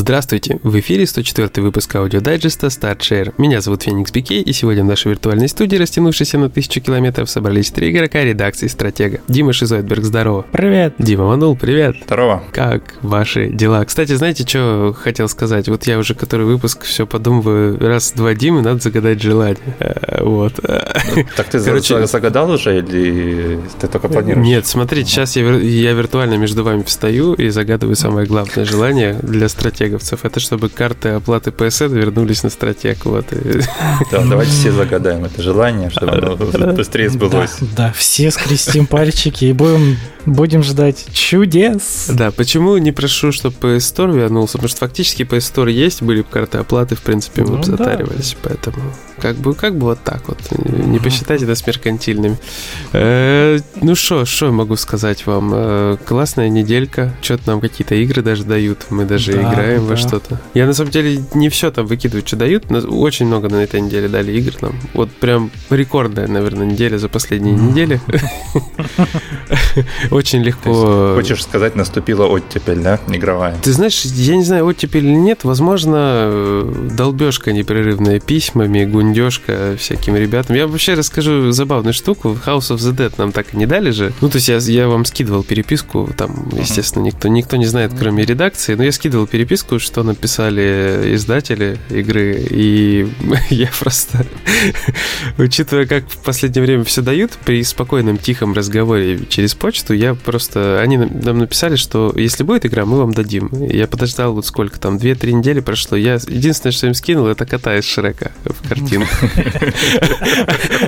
Здравствуйте! В эфире 104 выпуск аудиодайджеста Start Share. Меня зовут Феникс Бикей, и сегодня в нашей виртуальной студии, растянувшейся на тысячу километров, собрались три игрока редакции «Стратега». Дима Шизойдберг, здорово! Привет! Дима Манул, привет! Здорово! Как ваши дела? Кстати, знаете, что хотел сказать? Вот я уже который выпуск все подумываю, раз, два, Димы, надо загадать желание. Э, вот. Так ты Короче, загадал уже или ты только планируешь? Нет, смотрите, сейчас я, я виртуально между вами встаю и загадываю самое главное желание для «Стратега» стратеговцев. Это чтобы карты оплаты PSN вернулись на стратег. Вот. Да, давайте все загадаем это желание, чтобы оно быстрее сбылось. Да, да, все скрестим пальчики и будем, будем ждать чудес. Да, почему не прошу, чтобы PS Store вернулся? Потому что фактически PS Store есть, были бы карты оплаты, в принципе, мы ну, бы затаривались. Да. Поэтому как бы, как бы вот так вот. Не посчитайте это с меркантильными. Э, ну что, что я могу сказать вам? Э, классная неделька. Что-то нам какие-то игры даже дают. Мы даже да, играем да. во что-то. Я на самом деле не все там выкидываю, что дают. Но очень много на этой неделе дали игр нам. Вот прям рекордная, наверное, неделя за последние недели. Очень легко. Хочешь сказать, наступила оттепель, да, игровая? Ты знаешь, я не знаю, оттепель или нет. Возможно, э, долбежка непрерывная письмами, гундежка всяким ребятам. Я вообще расскажу забавную штуку. House of the Dead нам так и не дали же. Ну, то есть я, я вам скидывал переписку, там, естественно, никто, никто не знает, кроме редакции, но я скидывал переписку, что написали издатели игры, и я просто, учитывая, как в последнее время все дают, при спокойном, тихом разговоре через почту, я просто, они нам написали, что если будет игра, мы вам дадим. Я подождал вот сколько там, 2-3 недели прошло, я единственное, что им скинул, это кота из Шрека в картину.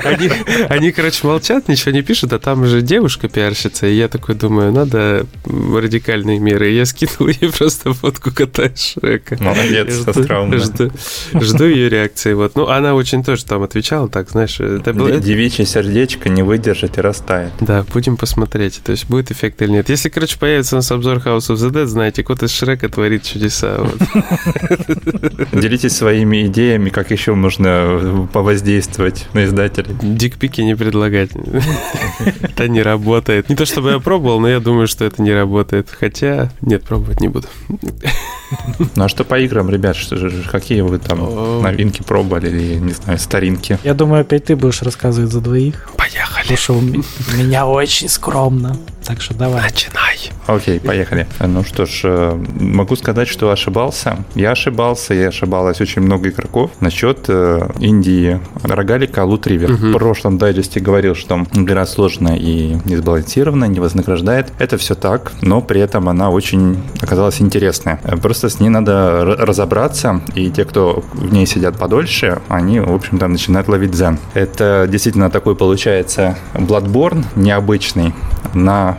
Они, они, короче, молчат, ничего не пишут, а там же девушка пиарщица, и я такой думаю, надо радикальные меры. И я скинул ей просто фотку кота Шрека. Молодец, жду, жду, жду ее реакции. Вот. Ну, она очень тоже там отвечала, так, знаешь... Это было... Девичье сердечко не выдержит и растает. Да, будем посмотреть, то есть будет эффект или нет. Если, короче, появится у нас обзор House of the Dead, знаете, кот из Шрека творит чудеса. Делитесь своими идеями, как еще можно повоздействовать на издателей. Дикпики не предлагать. Это не работает. Не то чтобы я пробовал, но я думаю, что это не работает. Хотя, нет, пробовать не буду. Ну а что по играм, ребят? Что же, какие вы там новинки пробовали или, не знаю, старинки? Я думаю, опять ты будешь рассказывать за двоих. Поехали. Что у меня очень скромно. Так что давай. Начинай. Окей, поехали. Ну что ж, э, могу сказать, что ошибался. Я ошибался, и ошибалось очень много игроков насчет э, Индии рогалика River. Угу. В прошлом дайджесте говорил, что игра сложная и несбалансированная, не вознаграждает. Это все так, но при этом она очень оказалась интересная. Просто с ней надо разобраться, и те, кто в ней сидят подольше, они, в общем-то, начинают ловить дзен. Это действительно такой получается Bloodborne необычный на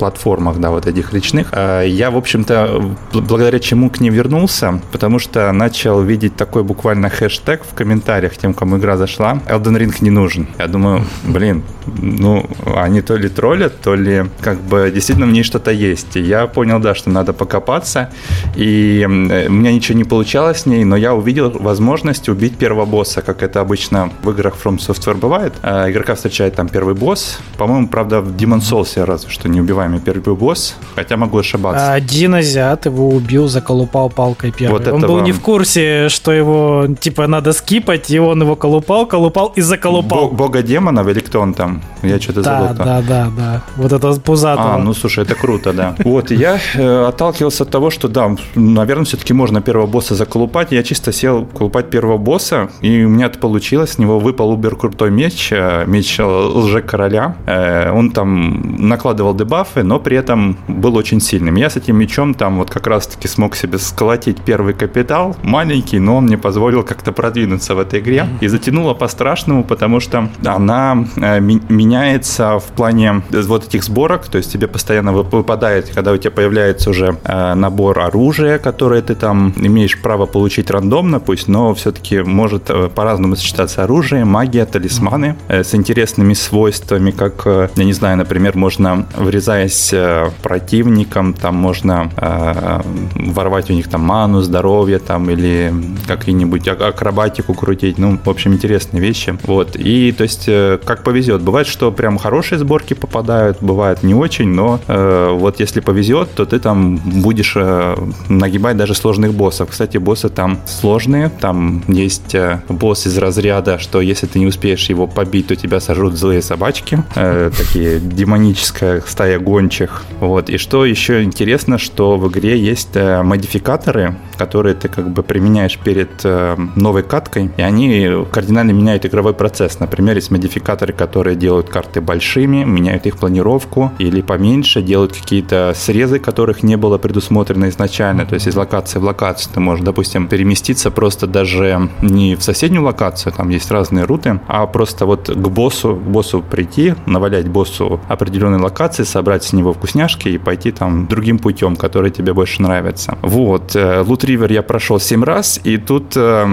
платформах, да, вот этих речных. А я, в общем-то, благодаря чему к ним вернулся, потому что начал видеть такой буквально хэштег в комментариях тем, кому игра зашла. Elden Ring не нужен. Я думаю, блин, ну, они то ли троллят, то ли как бы действительно в ней что-то есть. И я понял, да, что надо покопаться. И у меня ничего не получалось с ней, но я увидел возможность убить первого босса, как это обычно в играх From Software бывает. А, игрока встречает там первый босс. По-моему, правда, в Demon Souls разве что не убиваем самый первый босс, хотя могу ошибаться. Один азиат его убил, заколупал палкой первый. Вот он был вам... не в курсе, что его, типа, надо скипать, и он его колупал, колупал и заколупал. Б- бога демонов или кто он там? Я что-то да, забыл. Да, да, да. Вот это пузатого. А, ну слушай, это круто, да. Вот, я э, отталкивался от того, что да, наверное, все-таки можно первого босса заколупать. Я чисто сел колупать первого босса, и у меня это получилось. С него выпал убер крутой меч, э, меч лже-короля. Э, он там накладывал дебафы, бафы, но при этом был очень сильным. Я с этим мечом там вот как раз-таки смог себе сколотить первый капитал, маленький, но он мне позволил как-то продвинуться в этой игре. И затянуло по-страшному, потому что она э, меняется в плане вот этих сборок, то есть тебе постоянно выпадает, когда у тебя появляется уже э, набор оружия, которое ты там имеешь право получить рандомно, пусть, но все-таки может э, по-разному сочетаться оружие, магия, талисманы с интересными свойствами, как, я не знаю, например, можно врезаясь клянясь э, противникам, там можно э, ворвать у них там ману, здоровье там или какие-нибудь акробатику крутить. Ну, в общем, интересные вещи. Вот. И, то есть, э, как повезет. Бывает, что прям хорошие сборки попадают, бывает не очень, но э, вот если повезет, то ты там будешь э, нагибать даже сложных боссов. Кстати, боссы там сложные. Там есть э, босс из разряда, что если ты не успеешь его побить, то тебя сожрут злые собачки. Э, такие демоническая стая гончих. Вот. И что еще интересно, что в игре есть э, модификаторы, которые ты как бы применяешь перед э, новой каткой, и они кардинально меняют игровой процесс. Например, есть модификаторы, которые делают карты большими, меняют их планировку, или поменьше, делают какие-то срезы, которых не было предусмотрено изначально. То есть из локации в локацию ты можешь, допустим, переместиться просто даже не в соседнюю локацию, там есть разные руты, а просто вот к боссу, к боссу прийти, навалять боссу определенной локации, собрать с него вкусняшки и пойти там другим путем, который тебе больше нравится. Вот. Лут э, Ривер я прошел 7 раз, и тут... Э,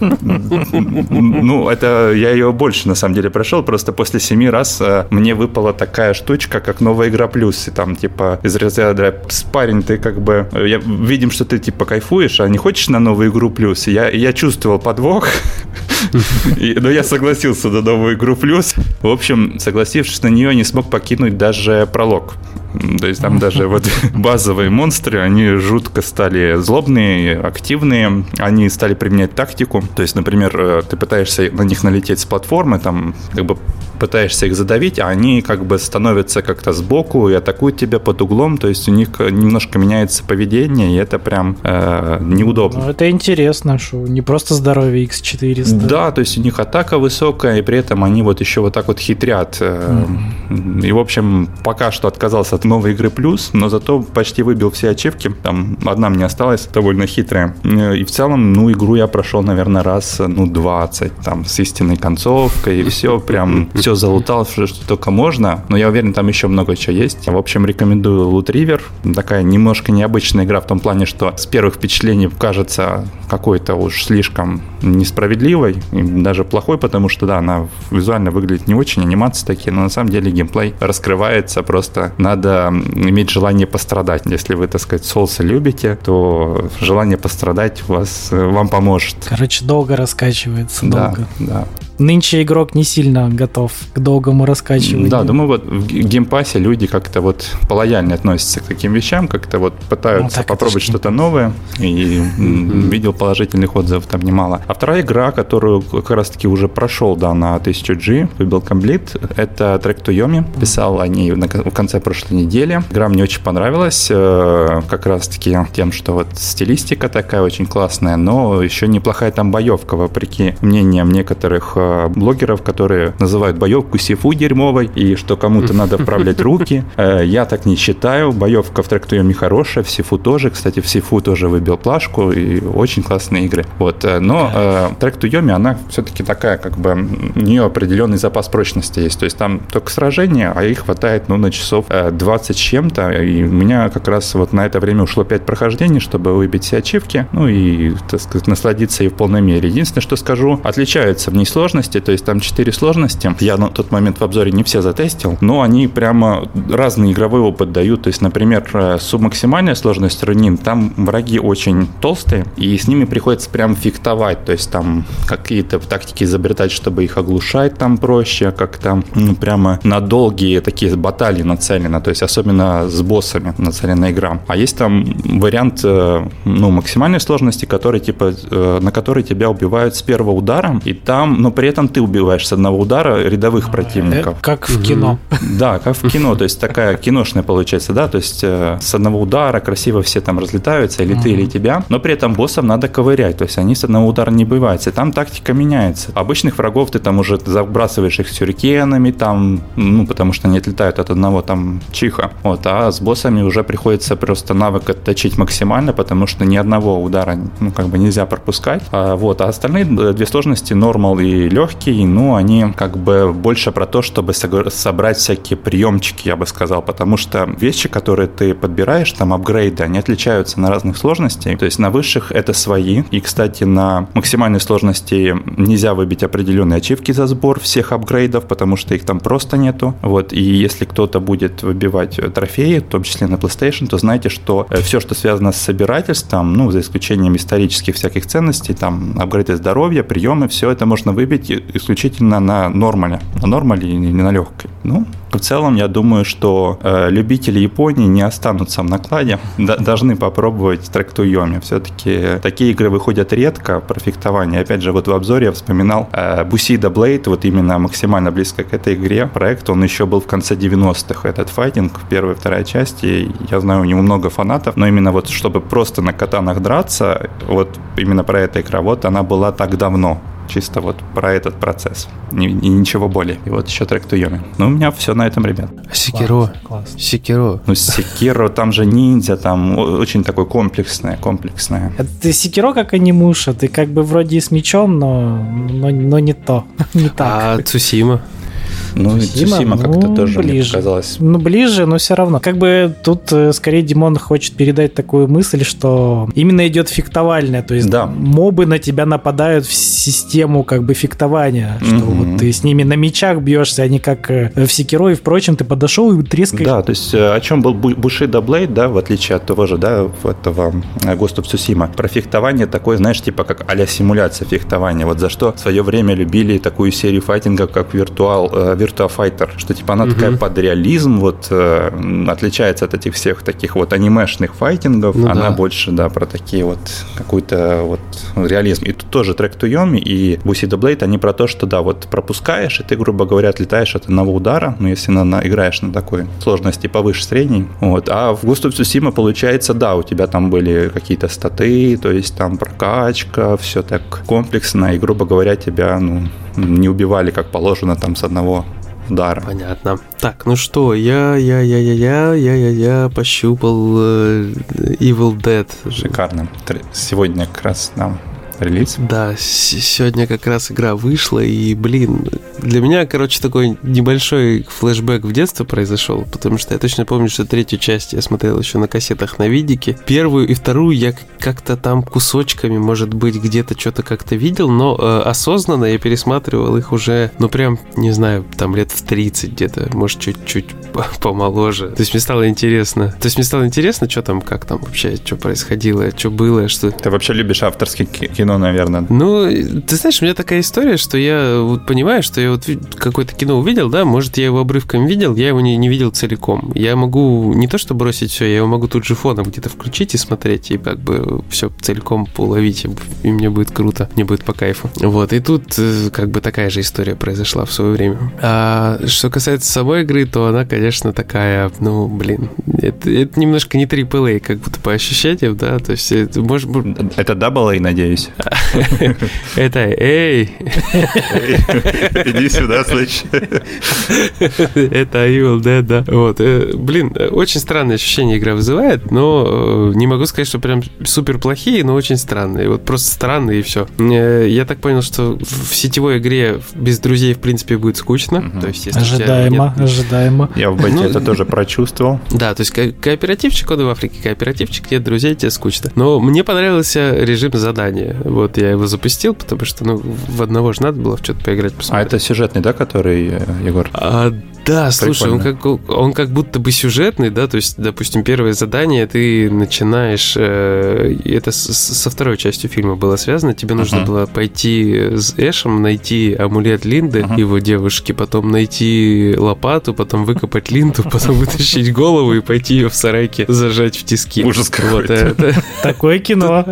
ну, это я ее больше, на самом деле, прошел. Просто после 7 раз э, мне выпала такая штучка, как новая игра плюс. И там, типа, из разряда спарень, ты как бы... Видим, что ты, типа, кайфуешь, а не хочешь на новую игру плюс? Я, я чувствовал подвох. Но я согласился на новую игру плюс. В общем, согласившись на нее, не смог покинуть даже пролог. То есть там даже вот базовые монстры, они жутко стали злобные, активные, они стали применять тактику. То есть, например, э, ты пытаешься на них налететь с платформы, там как бы пытаешься их задавить, а они как бы становятся как-то сбоку и атакуют тебя под углом, то есть у них немножко меняется поведение, и это прям э, неудобно. Ну, это интересно, что не просто здоровье X400. Да, то есть у них атака высокая, и при этом они вот еще вот так вот хитрят. Mm-hmm. И, в общем, пока что отказался от новой игры плюс, но зато почти выбил все ачивки. Там одна мне осталась, довольно хитрая. И в целом, ну, игру я прошел, наверное, раз, ну, 20, там, с истинной концовкой, и все, прям все залутал, что только можно. Но я уверен, там еще много чего есть. В общем, рекомендую Loot River. Такая немножко необычная игра в том плане, что с первых впечатлений кажется какой-то уж слишком несправедливой, и даже плохой, потому что, да, она визуально выглядит не очень, анимации такие, но на самом деле геймплей раскрывается, просто надо иметь желание пострадать. Если вы, так сказать, соусы любите, то желание пострадать вас, э, вам поможет. Короче, долго раскачивается. Да, долго. да нынче игрок не сильно готов к долгому раскачиванию. Да, думаю, вот в Game Pass е люди как-то вот полояльно относятся к таким вещам, как-то вот пытаются ну, попробовать что-то новое, и видел положительных отзывов там немало. А вторая игра, которую как раз-таки уже прошел, да, на 1000G, выбил complete, это Trek to Yomi, писал о ней в конце прошлой недели. Игра мне очень понравилась, э, как раз-таки тем, что вот стилистика такая очень классная, но еще неплохая там боевка, вопреки мнениям некоторых э, блогеров, которые называют боевку Sifu дерьмовой, и что кому-то надо вправлять руки. Э, я так не считаю. Боевка в Trek to Yomi хорошая, в Sifu тоже. Кстати, в Sifu тоже выбил плашку, и очень классные игры. Вот. Э, но э, Trek to Yomi, она все-таки такая, как бы, у нее определенный запас прочности есть. То есть там только сражения, а их хватает, ну, на часов 20 с чем-то. И у меня как раз вот на это время ушло 5 прохождений, чтобы выбить все ачивки, ну и, так сказать, насладиться ей в полной мере. Единственное, что скажу, отличается в ней сложность сложности, то есть там 4 сложности. Я на тот момент в обзоре не все затестил, но они прямо разный игровой опыт дают. То есть, например, э, субмаксимальная сложность рунин, там враги очень толстые, и с ними приходится прям фиктовать, то есть там какие-то тактики изобретать, чтобы их оглушать там проще, как там ну, прямо на долгие такие баталии нацелены, то есть особенно с боссами нацелена игра. А есть там вариант э, ну, максимальной сложности, который типа э, на который тебя убивают с первого удара, и там, ну, при этом ты убиваешь с одного удара рядовых противников. Как в кино. Да, как в кино, то есть такая киношная получается, да, то есть э, с одного удара красиво все там разлетаются, или ты, или тебя, но при этом боссам надо ковырять, то есть они с одного удара не убиваются, и там тактика меняется. Обычных врагов ты там уже забрасываешь их сюрикенами, там, ну, потому что они отлетают от одного там чиха, вот, а с боссами уже приходится просто навык отточить максимально, потому что ни одного удара, ну, как бы нельзя пропускать, а, вот, а остальные две сложности, нормал и легкие, но они как бы больше про то, чтобы собрать всякие приемчики, я бы сказал, потому что вещи, которые ты подбираешь, там апгрейды, они отличаются на разных сложностях. То есть на высших это свои. И, кстати, на максимальной сложности нельзя выбить определенные ачивки за сбор всех апгрейдов, потому что их там просто нету. Вот. И если кто-то будет выбивать трофеи, в том числе на PlayStation, то знайте, что э, все, что связано с собирательством, ну, за исключением исторических всяких ценностей, там, апгрейды здоровья, приемы, все это можно выбить исключительно на нормале. На нормале и не на легкой. Ну, в целом, я думаю, что э, любители Японии не останутся в накладе, должны попробовать трек Йоми. Все-таки такие игры выходят редко про фехтование. Опять же, вот в обзоре я вспоминал э, Busida вот именно максимально близко к этой игре. Проект, он еще был в конце 90-х, этот файтинг, первая и вторая часть, и я знаю, у него много фанатов, но именно вот чтобы просто на катанах драться, вот именно про эта игра, вот она была так давно. Чисто вот про этот процесс. И, и ничего более. И вот еще трек Туйоми. Ну, у меня все на этом, ребят. Секиро. Секиро. Ну, Секиро, там же ниндзя, там очень такое комплексное, комплексное. Это Секиро как анимуша. Ты как бы вроде с мечом, но, но, но не то. не так. А Цусима? Ну, Цусима, как-то ну, тоже ближе. мне показалось. Ну, ближе, но все равно. Как бы тут э, скорее Димон хочет передать такую мысль, что именно идет фехтовальное, то есть да. мобы на тебя нападают в систему как бы фехтования, что угу. вот ты с ними на мечах бьешься, а не как э, в Секиро и впрочем, ты подошел и трескаешь. Да, то есть э, о чем был Бушида Блейд, да, в отличие от того же, да, этого of Tsushima. Про фехтование такое, знаешь, типа как а симуляция фехтования. Вот за что в свое время любили такую серию файтинга, как Virtual, Virtua Fighter, что типа она угу. такая под реализм, вот э, отличается от этих всех таких вот анимешных файтингов, ну, она да. больше, да, про такие вот какой-то вот реализм. И тут тоже трек Туйоми и Busida Blade, они про то, что да, вот пропускаешь, и ты, грубо говоря, отлетаешь от одного удара, ну, если на, на, играешь на такой сложности повыше средней, вот. А в Ghost of Tsushima получается, да, у тебя там были какие-то статы, то есть там прокачка, все так комплексно, и, грубо говоря, тебя, ну, не убивали как положено там с одного удара. Понятно. Так, ну что, я, я, я, я, я, я, я, я пощупал э, Evil Dead. Шикарно. Сегодня как раз нам релиз. Да, сегодня как раз игра вышла, и, блин, для меня, короче, такой небольшой флешбэк в детство произошел, потому что я точно помню, что третью часть я смотрел еще на кассетах на видике. Первую и вторую я как-то там кусочками, может быть, где-то что-то как-то видел, но э, осознанно я пересматривал их уже, ну, прям, не знаю, там лет в 30 где-то, может, чуть-чуть помоложе. То есть мне стало интересно. То есть мне стало интересно, что там, как там вообще, что происходило, что было, что... Ты вообще любишь авторский кино, наверное. Ну, ты знаешь, у меня такая история, что я вот понимаю, что я вот какое-то кино увидел, да, может, я его обрывком видел, я его не, не видел целиком. Я могу не то что бросить все, я его могу тут же фоном где-то включить и смотреть, и как бы все целиком уловить, и мне будет круто, мне будет по кайфу. Вот, и тут э, как бы такая же история произошла в свое время. А что касается самой игры, то она, конечно, такая, ну, блин, это, это немножко не AAA, как будто по ощущениям, да, то есть это может быть... Это AA, надеюсь. Это эй! Иди сюда, слышь. Это Evil Dead, да. Вот. Э, блин, очень странное ощущение игра вызывает, но э, не могу сказать, что прям супер плохие, но очень странные. Вот просто странные и все. Э, я так понял, что в сетевой игре без друзей, в принципе, будет скучно. То есть, если ожидаемо, ожидаемо. Я в бете ну, это тоже прочувствовал. Да, то есть ко- кооперативчик, он в Африке кооперативчик, нет друзей, тебе скучно. Но мне понравился режим задания. Вот я его запустил, потому что ну, в одного же надо было в что-то поиграть, посмотреть. А это сюжетный, да, который, э, Егор? А, да, слушай, он как, он как будто бы сюжетный, да, то есть, допустим, первое задание ты начинаешь, э, это с, со второй частью фильма было связано, тебе нужно uh-huh. было пойти с Эшем, найти амулет Линды, uh-huh. его девушки, потом найти лопату, потом выкопать Линду, потом вытащить голову и пойти ее в сарайке зажать в тиски. Ужас какой-то. Вот, Такое кино.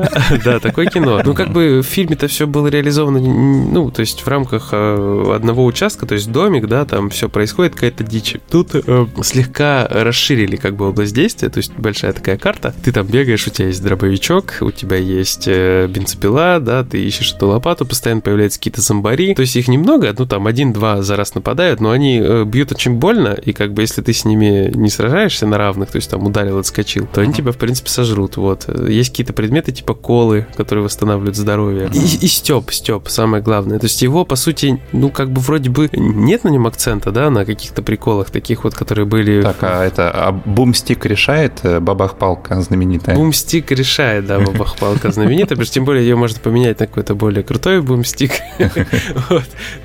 Да, такое кино. Ну, как бы в фильме-то все было реализовано, ну, то есть в рамках э, одного участка, то есть домик, да, там все происходит, какая-то дичь. Тут э, слегка расширили как бы область действия, то есть большая такая карта. Ты там бегаешь, у тебя есть дробовичок, у тебя есть э, бензопила, да, ты ищешь эту лопату, постоянно появляются какие-то зомбари. То есть их немного, ну там один-два за раз нападают, но они э, бьют очень больно, и как бы если ты с ними не сражаешься на равных, то есть там ударил, отскочил, то они тебя, в принципе, сожрут. Вот. Есть какие-то предметы типа колы, которые восстанавливают здоровье. И, и Степ, Степ, самое главное. То есть его, по сути, ну как бы вроде бы нет на нем акцента, да, на каких-то приколах таких вот, которые были... Так, а это а бумстик решает э, бабах-палка знаменитая? Бумстик решает, да, бабах-палка знаменитая, потому что тем более ее можно поменять на какой-то более крутой бумстик.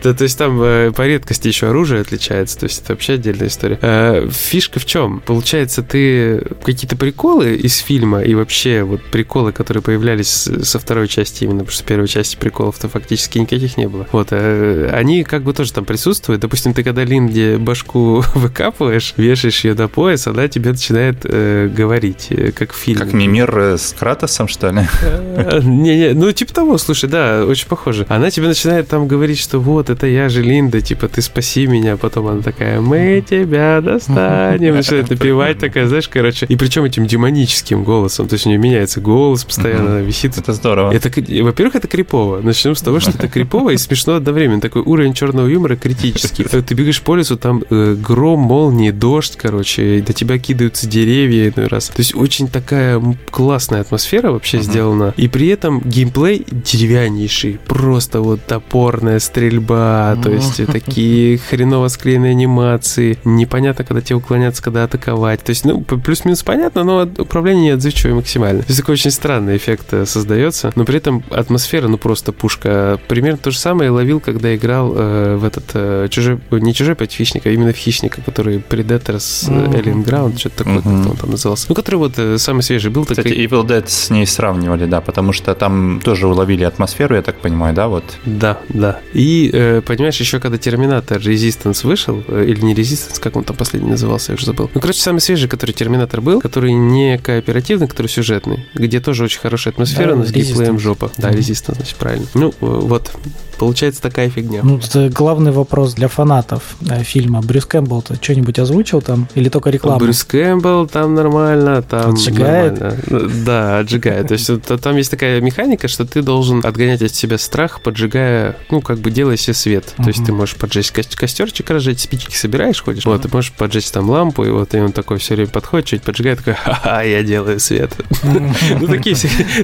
То есть там э, по редкости еще оружие отличается, то есть это вообще отдельная история. Э, фишка в чем? Получается, ты какие-то приколы из фильма и вообще вот приколы, которые появлялись со второй части именно, потому что первой части приколов-то фактически никаких не было. Вот, они как бы тоже там присутствуют. Допустим, ты когда Линде башку выкапываешь, вешаешь ее до пояса, она тебе начинает э, говорить, э, как в фильме. Как Мимир э, с Кратосом, что ли? Не-не, ну типа того, слушай, да, очень похоже. Она тебе начинает там говорить, что вот, это я же Линда, типа, ты спаси меня. Потом она такая, мы тебя достанем. Начинает напевать такая, знаешь, короче. И причем этим демоническим голосом. То есть у нее меняется голос постоянно, висит. Это здорово. Это, во-первых, это крипово. Начнем с того, что это крипово и смешно одновременно. Такой уровень черного юмора критический. Ты бегаешь по лесу, там э, гром, молнии, дождь, короче, до тебя кидаются деревья иной раз. То есть очень такая классная атмосфера вообще uh-huh. сделана. И при этом геймплей деревяннейший. Просто вот топорная стрельба, uh-huh. то есть такие хреново склеенные анимации. Непонятно, когда тебе уклоняться, когда атаковать. То есть, ну, плюс-минус понятно, но управление отзывчивое максимально. То есть такой очень странный эффект э, создается. Но при этом атмосфера, ну, просто пушка. Примерно то же самое я ловил, когда играл э, в этот э, чужой, не чужой пять хищника, а именно в хищника, который Predators mm-hmm. Alien Ground, что-то такое, mm-hmm. как он там назывался. Ну, который вот э, самый свежий был. Кстати, такой... Evil Dead с ней сравнивали, да, потому что там тоже уловили атмосферу, я так понимаю, да, вот? Да, да. И, э, понимаешь, еще когда Терминатор Resistance вышел, э, или не Resistance, как он там последний назывался, я уже забыл. Ну, короче, самый свежий, который Терминатор был, который не кооперативный, который сюжетный, где тоже очень хорошая атмосфера, да, но с геймплеем жопа. Да, Resistance, значит, правильно. Ну, вот, Получается такая фигня. Ну, это главный вопрос для фанатов э, фильма. Брюс Кэмпбелл-то что-нибудь озвучил там? Или только рекламу? Брюс Кэмпбелл там нормально, там Отжигает? Нормально. Ну, да, отжигает. То есть там есть такая механика, что ты должен отгонять от себя страх, поджигая, ну, как бы делая себе свет. То есть ты можешь поджечь костерчик, разжечь, спички собираешь, ходишь. Вот, ты можешь поджечь там лампу, и вот и он такой все время подходит, чуть поджигает, такой, ха-ха, я делаю свет. Ну, такие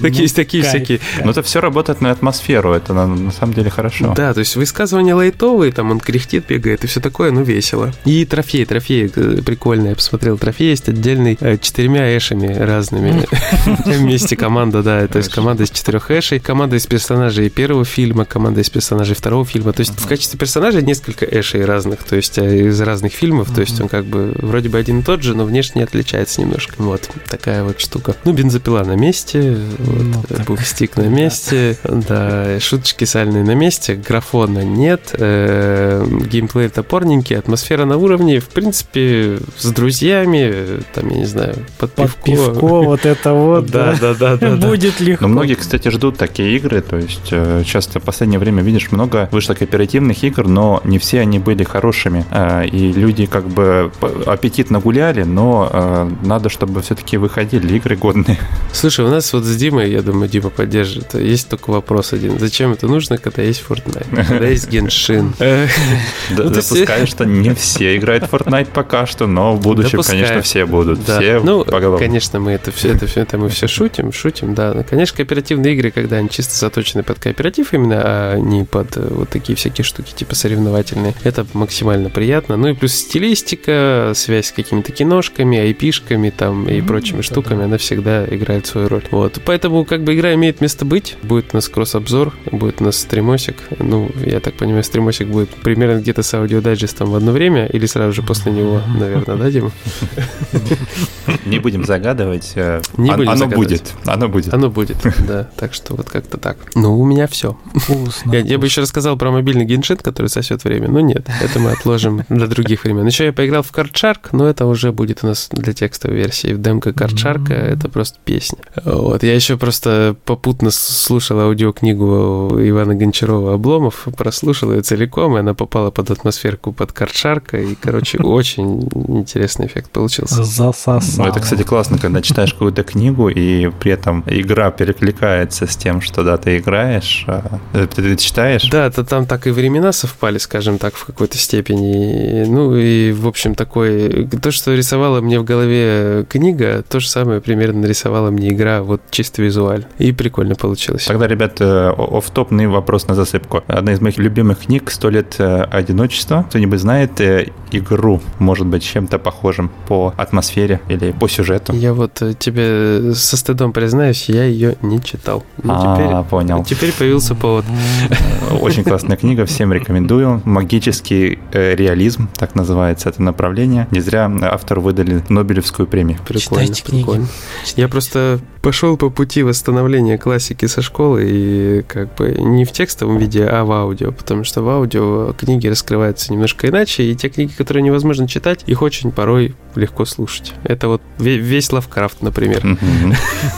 такие такие всякие. Но это все работает на атмосферу, это на самом деле хорошо. Да, то есть высказывания лайтовые, там он кряхтит, бегает и все такое, ну весело. И трофей, трофей э, прикольный, я посмотрел, трофей есть отдельный э, четырьмя эшами разными. Вместе команда, да, то есть команда из четырех эшей, команда из персонажей первого фильма, команда из персонажей второго фильма. То есть в качестве персонажа несколько эшей разных, то есть э, из разных фильмов, то есть он как бы вроде бы один и тот же, но внешне отличается немножко. Вот такая вот штука. Ну, бензопила на месте, вот, ну, бухстик на месте, да, шуточки сальные на месте, графона нет, э, геймплей топорненький, атмосфера на уровне, в принципе, с друзьями, там, я не знаю, под, под пивко. пивко, вот это вот, да, да, да, да, будет легко. Но многие, кстати, ждут такие игры, то есть э, часто в последнее время видишь много вышло кооперативных игр, но не все они были хорошими, э, и люди как бы аппетитно гуляли, но э, надо, чтобы все-таки выходили игры годные. Слушай, у нас вот с Димой, я думаю, Дима поддержит, есть только вопрос один. Зачем это нужно, когда есть Fortnite, когда есть Геншин. Допускаю, что не все играют в Fortnite пока что, но в будущем, конечно, все будут. Все Ну, конечно, мы это все, это все, это мы все шутим, шутим, да. Конечно, кооперативные игры, когда они чисто заточены под кооператив именно, а не под э, вот такие всякие штуки, типа соревновательные, это максимально приятно. Ну и плюс стилистика, связь с какими-то киношками, айпишками там и прочими штуками, она всегда играет свою роль. Вот. Поэтому как бы игра имеет место быть. Будет у нас кросс-обзор, будет у нас стримосик, ну, я так понимаю, стримосик будет примерно где-то с аудиодайджестом в одно время или сразу же после него, наверное, да, Дима? Не будем загадывать. Э, Не будем Оно будет. Оно будет. Оно будет, да. Так что вот как-то так. Ну, у меня все. Я, я бы еще рассказал про мобильный геншит, который сосет время. Но нет, это мы отложим для других времен. Еще я поиграл в Card но это уже будет у нас для текстовой версии. В демка Card это просто песня. Вот. Я еще просто попутно слушал аудиокнигу Ивана Гончарова «Облом», Обломов прослушал, и целиком, и она попала под атмосферку под Карчарка, и, короче, очень интересный эффект получился. Засосал. Ну, это, кстати, классно, когда читаешь какую-то книгу, и при этом игра перекликается с тем, что, да, ты играешь, а ты, ты читаешь. Да, то там так и времена совпали, скажем так, в какой-то степени. Ну, и, в общем, такой... То, что рисовала мне в голове книга, то же самое примерно нарисовала мне игра, вот чисто визуально. И прикольно получилось. Тогда, ребят, офтопный вопрос на засыпку. Одна из моих любимых книг «Сто лет э, одиночества». Кто-нибудь знает э, игру, может быть, чем-то похожим по атмосфере или по сюжету? Я вот э, тебе со стыдом признаюсь, я ее не читал. Но а, теперь, понял. Теперь появился повод. Очень классная книга, всем рекомендую. Магический реализм, так называется это направление. Не зря автору выдали Нобелевскую премию. Прикольно, Читайте прикольно. Книги. Я просто пошел по пути восстановления классики со школы и как бы не в текстовом виде, а в аудио, потому что в аудио книги раскрываются немножко иначе, и те книги, которые невозможно читать, их очень порой легко слушать. Это вот весь Лавкрафт, например.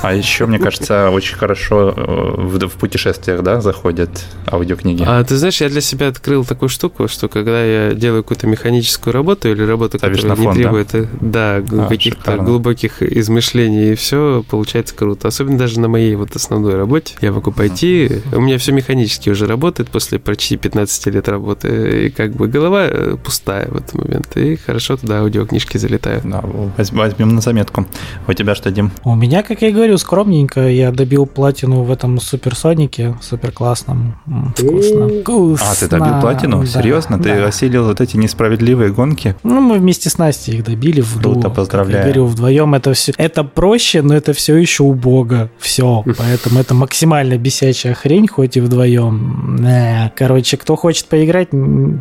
А еще, мне кажется, очень хорошо э, в путешествиях, да, заходят аудиокниги. А ты знаешь, я для себя открыл такую штуку, что когда я делаю какую-то механическую работу или работу, которая не требует да, а, каких-то глубоких измышлений, и все получается круто. Особенно даже на моей вот основной работе. Я могу пойти, у меня все механически уже работает после почти 15 лет работы, и как бы голова э, пустая в этот момент, и хорошо туда аудиокнижки залетают. Да, возьмем на заметку. У тебя что, Дим? У меня, как я и говорю, скромненько, я добил платину в этом суперсонике, супер классном, вкусно. вкусно. А, ты добил платину? Да, Серьезно? Ты да. осилил вот эти несправедливые гонки? Ну, мы вместе с Настей их добили в Круто, поздравляю. я говорю, вдвоем это все, это проще, но это все еще убого. Все, поэтому это максимально бесячая хрень, хоть и вдвоем. Э, короче, кто хочет поиграть,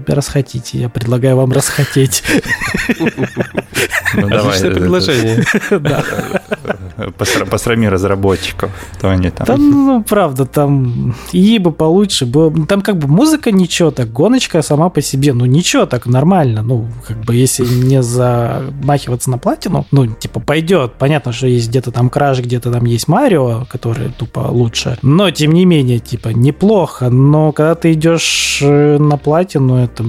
расхотите. Я предлагаю вам расхотеть. Ну, давай. предложение. Посрами разработчиков. То они там. Там, ну, правда, там и бы получше было. Там как бы музыка ничего так, гоночка сама по себе, ну ничего так, нормально. Ну, как бы если не замахиваться на платину, ну, типа, пойдет. Понятно, что есть где-то там краш, где-то там есть Марио, который тупо лучше. Но, тем не менее, типа, неплохо. Но когда ты идешь э, на платину, это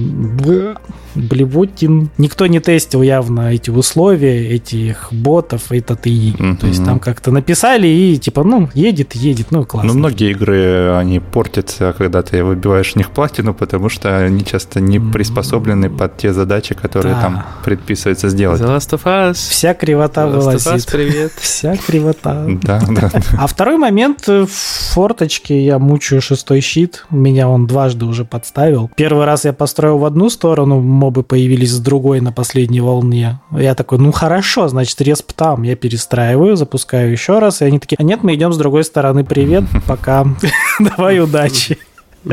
блевотин. Никто не тестил явно эти условия, этих ботов, этот и. Mm-hmm. То есть там как-то написали и типа, ну, едет, едет, ну, классно. Ну, многие игры, они портятся, когда ты выбиваешь в них платину, потому что они часто не приспособлены mm-hmm. под те задачи, которые да. там предписывается сделать. The Last of Us. Вся кривота The вылазит. Last of Us, привет. Вся кривота. Да, да. А второй момент, э, в форточке я мучаю шестой щит, меня он дважды уже подставил. Первый раз я построил в одну сторону, мобы появились с другой на последней волне. Я такой, ну хорошо, значит, респ там. Я перестраиваю, запускаю еще раз, и они такие, а нет, мы идем с другой стороны, привет, пока, давай удачи.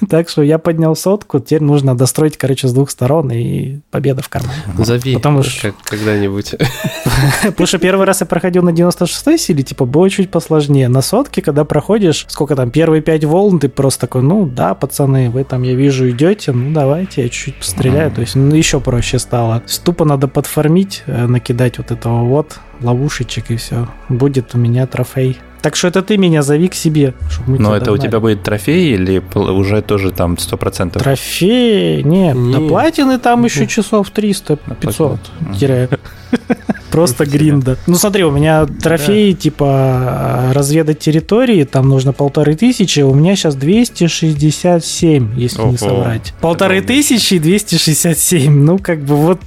Так что я поднял сотку, теперь нужно достроить, короче, с двух сторон, и победа в кармане. Зови Потому что... когда-нибудь. Потому что первый раз я проходил на 96-й силе, типа, было чуть посложнее. На сотке, когда проходишь, сколько там, первые пять волн, ты просто такой, ну да, пацаны, вы там, я вижу, идете, ну давайте, я чуть-чуть постреляю. То есть ну, еще проще стало. Тупо надо подформить, э, накидать вот этого вот ловушечек, и все. Будет у меня трофей. Так что это ты меня зови к себе. Но это догнали. у тебя будет трофей или уже тоже там 100%? Трофей? Нет, Нет. до платины там еще часов 300-500. Теряю. Просто гринда. Ну смотри, у меня трофеи типа разведать территории, там нужно полторы тысячи, у меня сейчас 267, если не соврать. Полторы тысячи и 267. Ну, как бы вот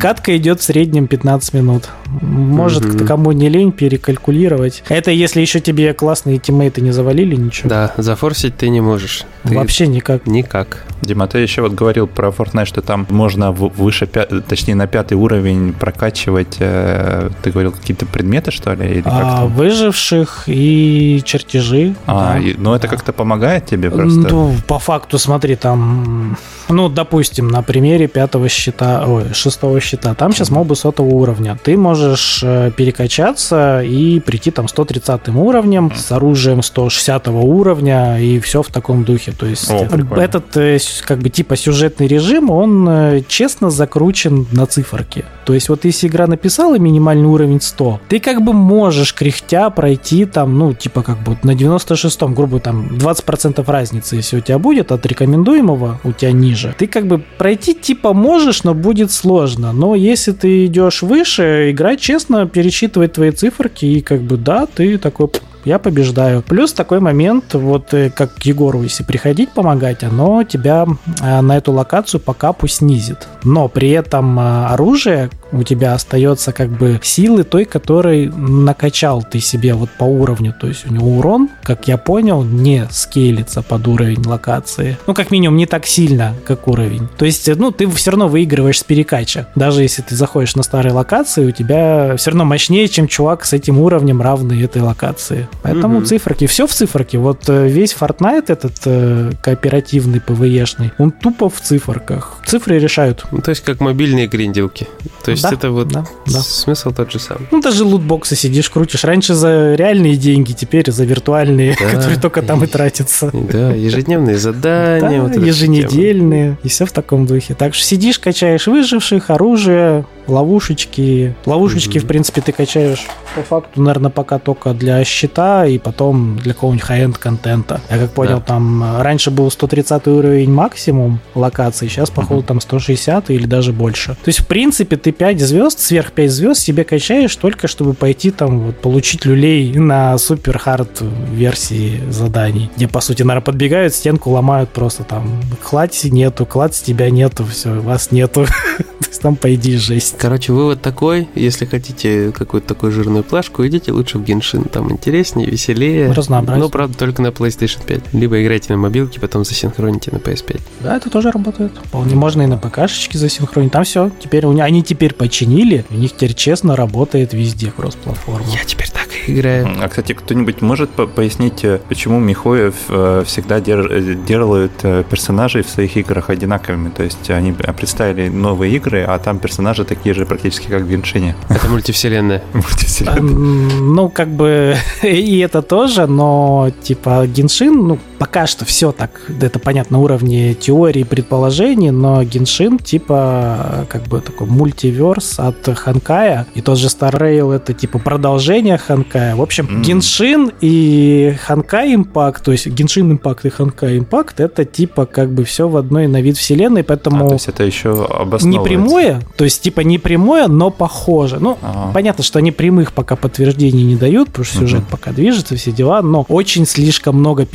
катка идет в среднем 15 минут. Может, кому не лень перекалькулировать. Это если еще тебе классные тиммейты не завалили ничего. Да, зафорсить ты не можешь. Вообще никак. Никак. Дима, ты еще вот говорил про Fortnite, что там можно выше, точнее на пятый уровень прокачивать, э, ты говорил, какие-то предметы, что ли? Или а, выживших и чертежи. А, да. и, ну это как-то помогает тебе просто? Ну, по факту, смотри, там, ну, допустим, на примере пятого щита, ой, шестого щита, там сейчас мобы сотого уровня. Ты можешь э, перекачаться и прийти там 130 уровнем с оружием 160 уровня и все в таком духе. То есть О, этот э, как бы типа сюжетный режим, он честно закручен на циферке. То есть вот если игра написала минимальный уровень 100, ты как бы можешь кряхтя пройти там, ну, типа как бы на 96-м, грубо там 20% разницы, если у тебя будет от рекомендуемого, у тебя ниже. Ты как бы пройти типа можешь, но будет сложно. Но если ты идешь выше, игра честно пересчитывает твои циферки и как бы да, ты такой я побеждаю. Плюс такой момент, вот э, как Егору, если приходить помогать, оно тебя э, на эту локацию по капу снизит. Но при этом э, оружие у тебя остается как бы силы той, которой накачал ты себе вот по уровню. То есть у него урон, как я понял, не скейлится под уровень локации. Ну, как минимум, не так сильно, как уровень. То есть, ну, ты все равно выигрываешь с перекача. Даже если ты заходишь на старые локации, у тебя все равно мощнее, чем чувак с этим уровнем, равный этой локации. Поэтому угу. циферки, все в циферке. Вот э, весь Fortnite этот э, кооперативный, ПВЕшный, он тупо в циферках. Цифры решают. Ну, то есть как мобильные гринделки. То есть да, это вот да, да. смысл тот же самый. Ну, даже лутбоксы сидишь, крутишь. Раньше за реальные деньги, теперь за виртуальные, да, которые только там и тратятся. Да, ежедневные задания. Да, вот еженедельные. И все в таком духе. Так что сидишь, качаешь выживших, оружие, ловушечки. Ловушечки, mm-hmm. в принципе, ты качаешь по факту, наверное, пока только для щита и потом для какого-нибудь high-end контента. Я как понял, да. там раньше был 130 уровень максимум локации, сейчас, походу, mm-hmm. там 160 или даже больше. То есть, в принципе, ты 5 звезд, сверх 5 звезд себе качаешь только, чтобы пойти там вот, получить люлей на супер хард версии заданий, где, по сути, наверное, подбегают, стенку ломают просто там. Кладь нету, клад с тебя нету, все, вас нету. То есть там, по идее, жесть. Короче, вывод такой, если хотите какую-то такую жирную плашку, идите лучше в Геншин, там интереснее, веселее. Разнообразнее. Но, правда, только на PlayStation 5. Либо играйте на мобилке, потом засинхроните на PS5. Да, это тоже работает. Вполне можно и на ПК-шечке засинхронить. Там все. Теперь у них, они теперь починили, у них теперь честно работает везде кросс-платформа. Я теперь так и играю. А, кстати, кто-нибудь может пояснить, э, почему Михоев э, всегда э, делают персонажей в своих играх одинаковыми? То есть они представили новые игры, а там персонажи такие такие же практически, как в Геншине. Это мультивселенная. Мультивселенная. Ну, как бы и это тоже, но типа Геншин, ну, пока что все так, это понятно, на уровне теории, предположений, но Геншин типа как бы такой мультиверс от Ханкая, и тот же Star Rail это типа продолжение Ханкая. В общем, mm. Геншин и Ханкай Импакт, то есть Геншин Импакт и Ханкай Импакт, это типа как бы все в одной на вид вселенной, поэтому... А, то есть это еще Не прямое, то есть типа не прямое, но похоже. Ну, ага. понятно, что они прямых пока подтверждений не дают, потому что сюжет угу. пока движется, все дела, но очень слишком много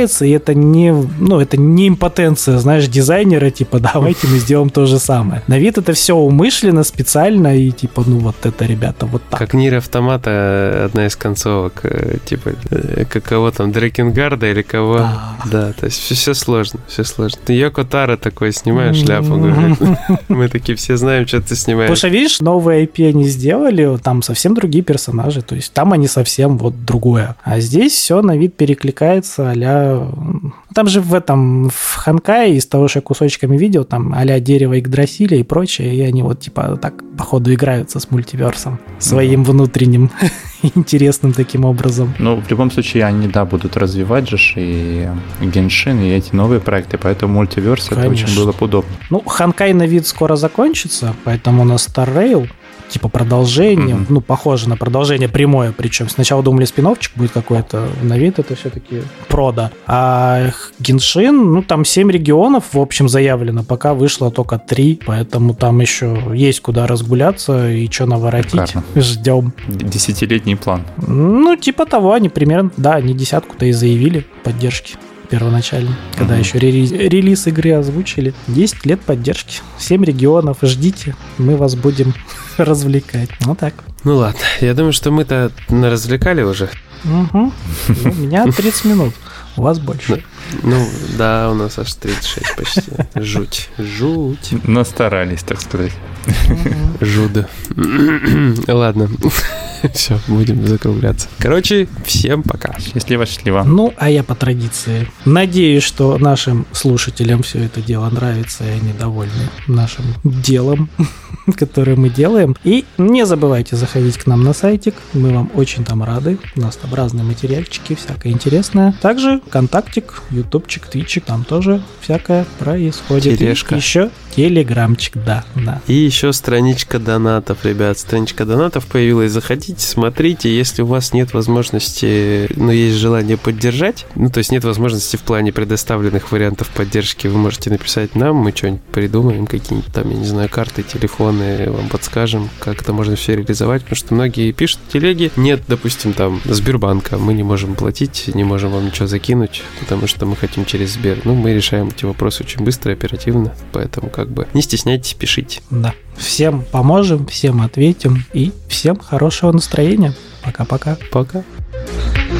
пересекается, и это не, ну, это не импотенция, знаешь, дизайнера, типа, давайте мы сделаем то же самое. На вид это все умышленно, специально, и типа, ну, вот это, ребята, вот так. Как Нир Автомата, э, одна из концовок, э, типа, э, как кого там, Дрекенгарда или кого? Да, да то есть все, все сложно, все сложно. Йоко Тара такой снимаешь шляпу, говорит, мы такие все знаем, что ты снимаешь Потому что, видишь, новые IP они сделали, там совсем другие персонажи, то есть там они совсем вот другое. А здесь все на вид перекликается а Там же в этом, в Ханкае, из того, что я кусочками видел, там а дерево Игдрасиля и прочее, и они вот типа так, походу, играются с мультиверсом своим mm-hmm. внутренним интересным таким образом. Ну, в любом случае, они, да, будут развивать же и Геншин, и эти новые проекты, поэтому мультиверс это очень было бы удобно. Ну, Ханкай на вид скоро закончится, поэтому на Star Rail типа продолжение, mm-hmm. ну, похоже на продолжение прямое, причем сначала думали спиновчик будет какой-то, на вид это все-таки прода. А Геншин, ну, там 7 регионов, в общем, заявлено, пока вышло только 3, поэтому там еще есть куда разгуляться и что наворотить. Шикарно. Ждем. Десятилетний план. Ну, типа того, они примерно, да, они десятку-то и заявили поддержки первоначально, когда mm-hmm. еще релиз, релиз игры озвучили. 10 лет поддержки, 7 регионов, ждите, мы вас будем развлекать. Ну так. Ну ладно, я думаю, что мы-то развлекали уже. Угу. У меня 30 минут, у вас больше. Ну, да, у нас аж 36 почти. Жуть, жуть. Но старались, так сказать. Жуда. Ладно. Все, будем закругляться. Короче, всем пока. Счастливо, счастливо. Ну, а я по традиции. Надеюсь, что нашим слушателям все это дело нравится, и они довольны нашим делом. которые мы делаем. И не забывайте заходить к нам на сайтик, мы вам очень там рады. У нас там разные материальчики, всякое интересное. Также контактик, ютубчик, твитчик, там тоже всякое происходит. Тележка. И еще телеграмчик, да, да. И еще страничка донатов, ребят. Страничка донатов появилась. Заходите, смотрите. Если у вас нет возможности, но есть желание поддержать, ну, то есть нет возможности в плане предоставленных вариантов поддержки, вы можете написать нам, мы что-нибудь придумаем, какие-нибудь там, я не знаю, карты, телефоны, вам подскажем, как это можно все реализовать, потому что многие пишут в телеге, нет, допустим, там, Сбербанка, мы не можем платить, не можем вам ничего закинуть, потому что мы хотим через Сбер. Ну, мы решаем эти вопросы очень быстро и оперативно, поэтому как бы не стесняйтесь, пишите. Да. Всем поможем, всем ответим и всем хорошего настроения. Пока-пока. Пока. -пока. Пока.